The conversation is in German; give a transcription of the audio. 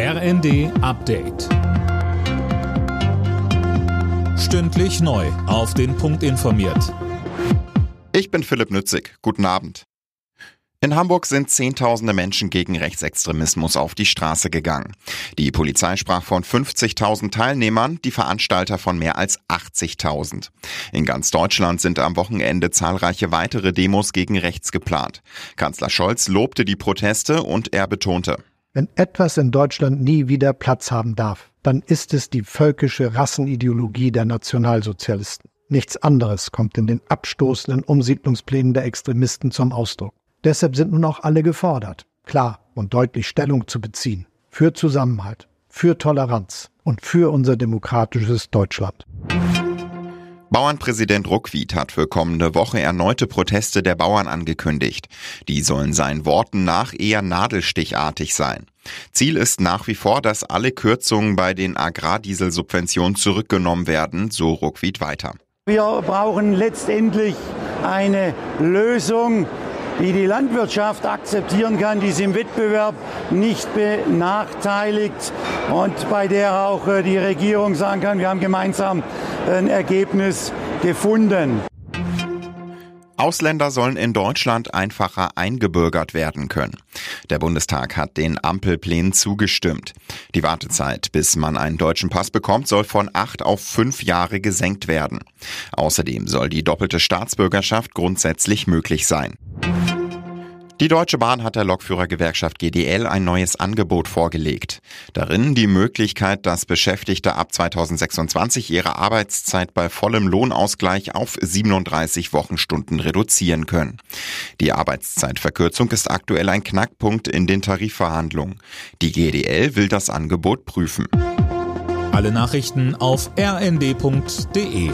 RND Update. Stündlich neu. Auf den Punkt informiert. Ich bin Philipp Nützig. Guten Abend. In Hamburg sind Zehntausende Menschen gegen Rechtsextremismus auf die Straße gegangen. Die Polizei sprach von 50.000 Teilnehmern, die Veranstalter von mehr als 80.000. In ganz Deutschland sind am Wochenende zahlreiche weitere Demos gegen rechts geplant. Kanzler Scholz lobte die Proteste und er betonte, wenn etwas in Deutschland nie wieder Platz haben darf, dann ist es die völkische Rassenideologie der Nationalsozialisten. Nichts anderes kommt in den abstoßenden Umsiedlungsplänen der Extremisten zum Ausdruck. Deshalb sind nun auch alle gefordert, klar und deutlich Stellung zu beziehen. Für Zusammenhalt, für Toleranz und für unser demokratisches Deutschland. Bauernpräsident Ruckwied hat für kommende Woche erneute Proteste der Bauern angekündigt. Die sollen seinen Worten nach eher nadelstichartig sein. Ziel ist nach wie vor, dass alle Kürzungen bei den Agrardieselsubventionen zurückgenommen werden, so Ruckwied weiter. Wir brauchen letztendlich eine Lösung, die die Landwirtschaft akzeptieren kann, die sie im Wettbewerb nicht benachteiligt und bei der auch äh, die Regierung sagen kann, wir haben gemeinsam ein Ergebnis gefunden. Ausländer sollen in Deutschland einfacher eingebürgert werden können. Der Bundestag hat den Ampelplänen zugestimmt. Die Wartezeit, bis man einen deutschen Pass bekommt, soll von acht auf fünf Jahre gesenkt werden. Außerdem soll die doppelte Staatsbürgerschaft grundsätzlich möglich sein. Die Deutsche Bahn hat der Lokführergewerkschaft GDL ein neues Angebot vorgelegt. Darin die Möglichkeit, dass Beschäftigte ab 2026 ihre Arbeitszeit bei vollem Lohnausgleich auf 37 Wochenstunden reduzieren können. Die Arbeitszeitverkürzung ist aktuell ein Knackpunkt in den Tarifverhandlungen. Die GDL will das Angebot prüfen. Alle Nachrichten auf rnd.de